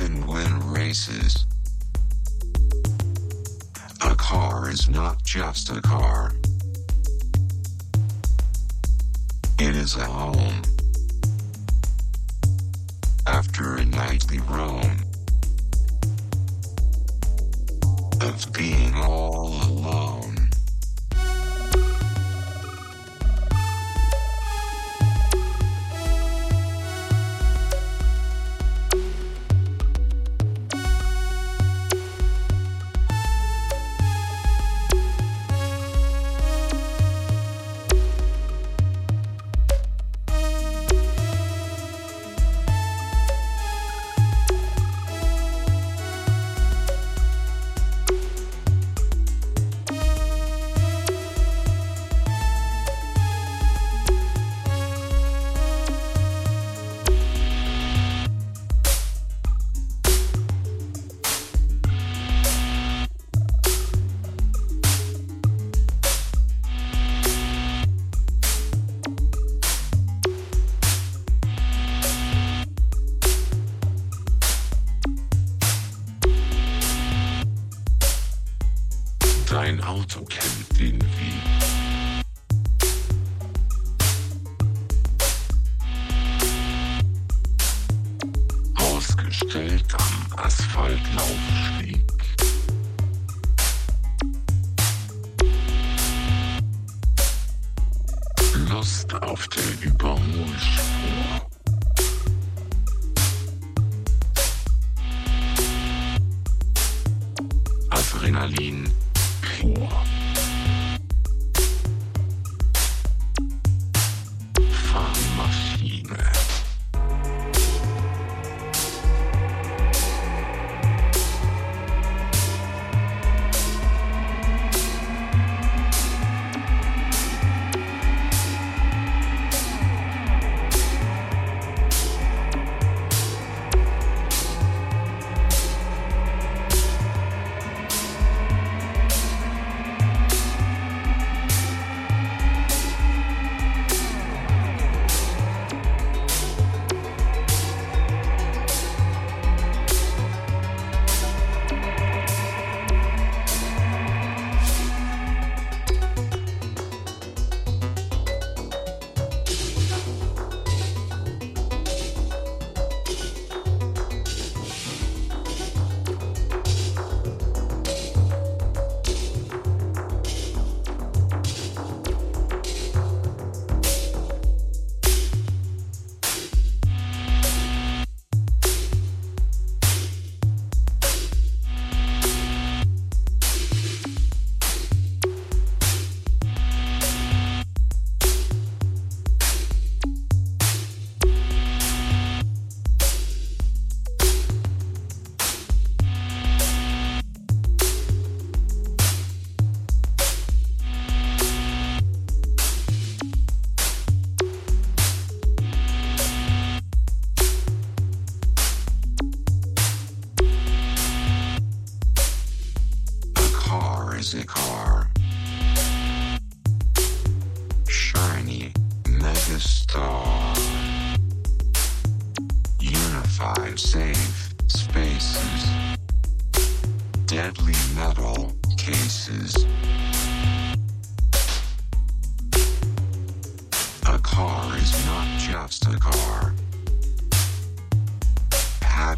even win races. A car is not just a car. It is a home. After a nightly roam of being all alone.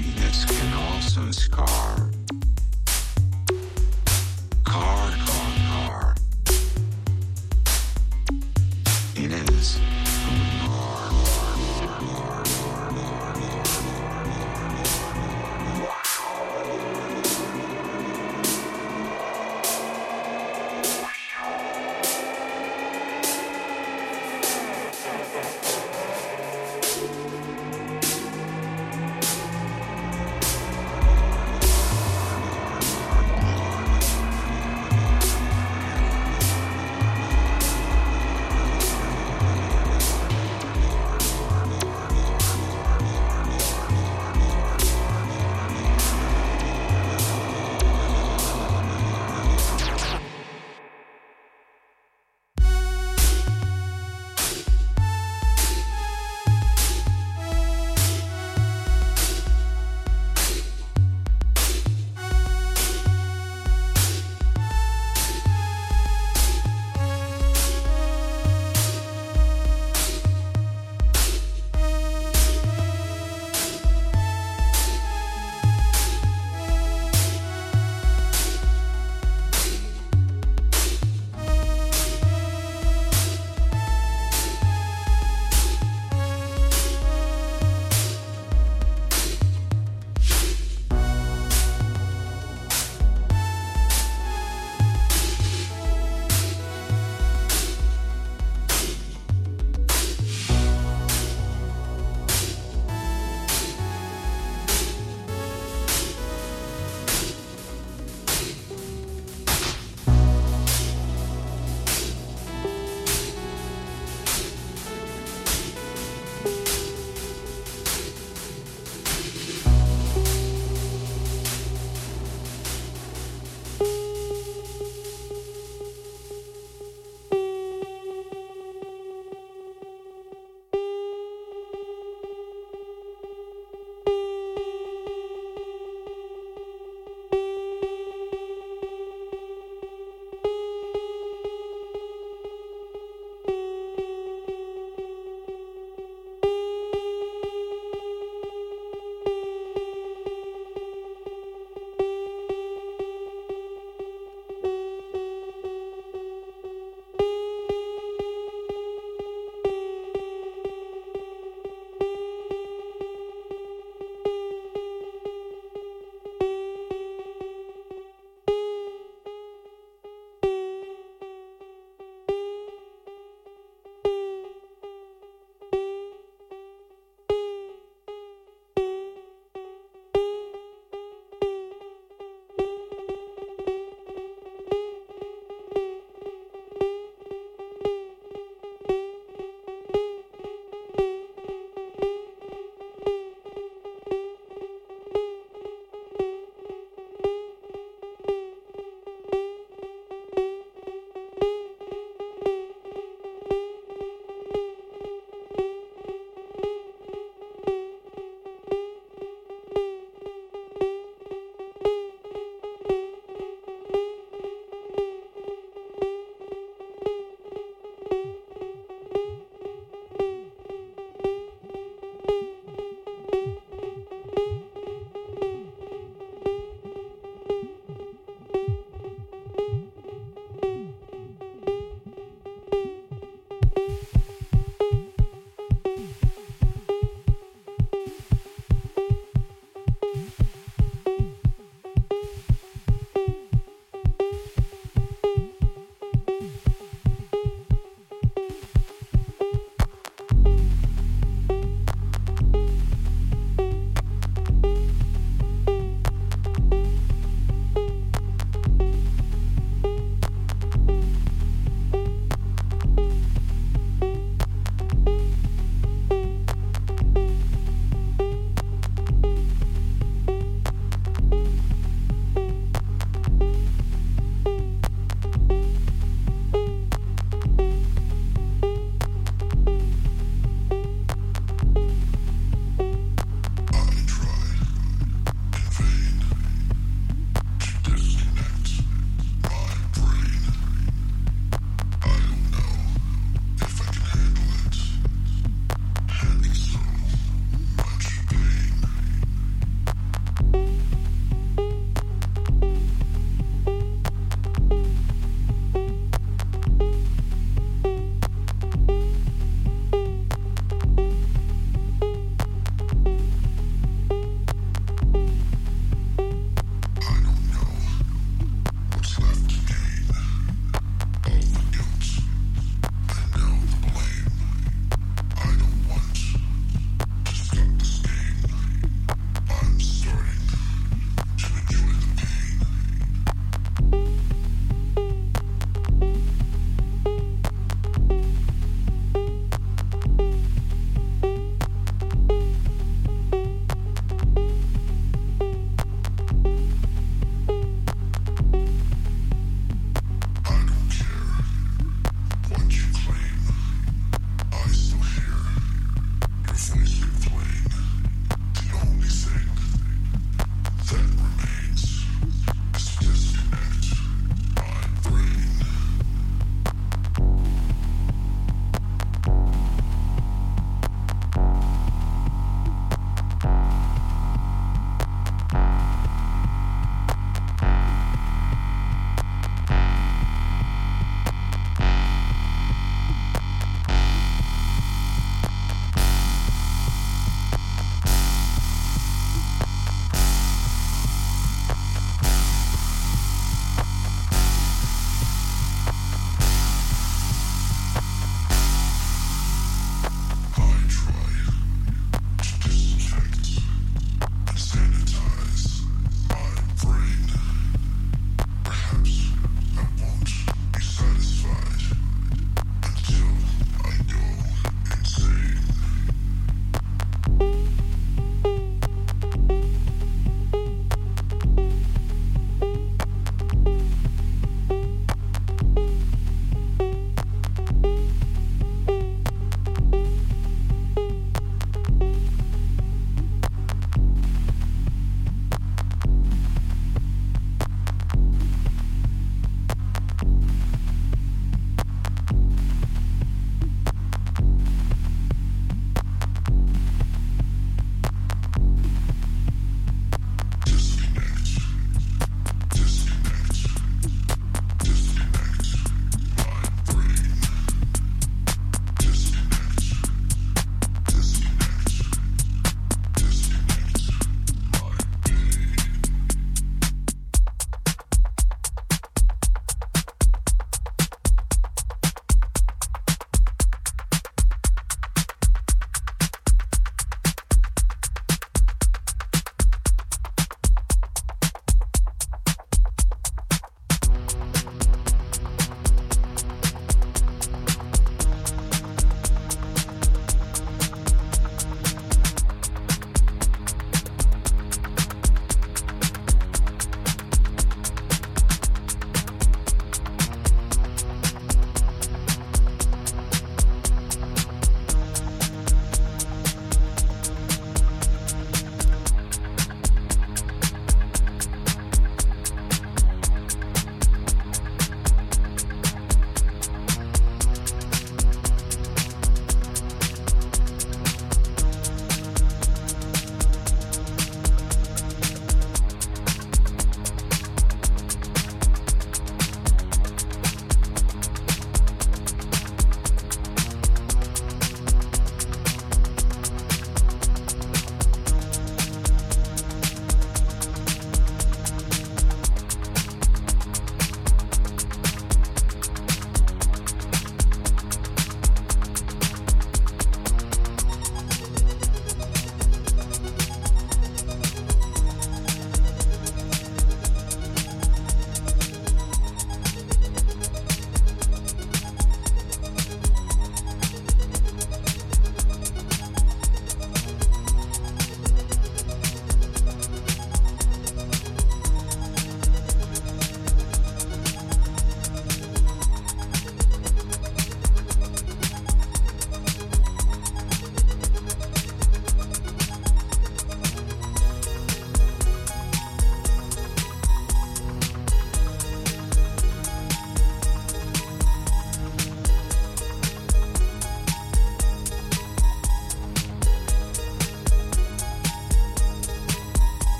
Happiness can also scar.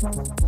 Bye.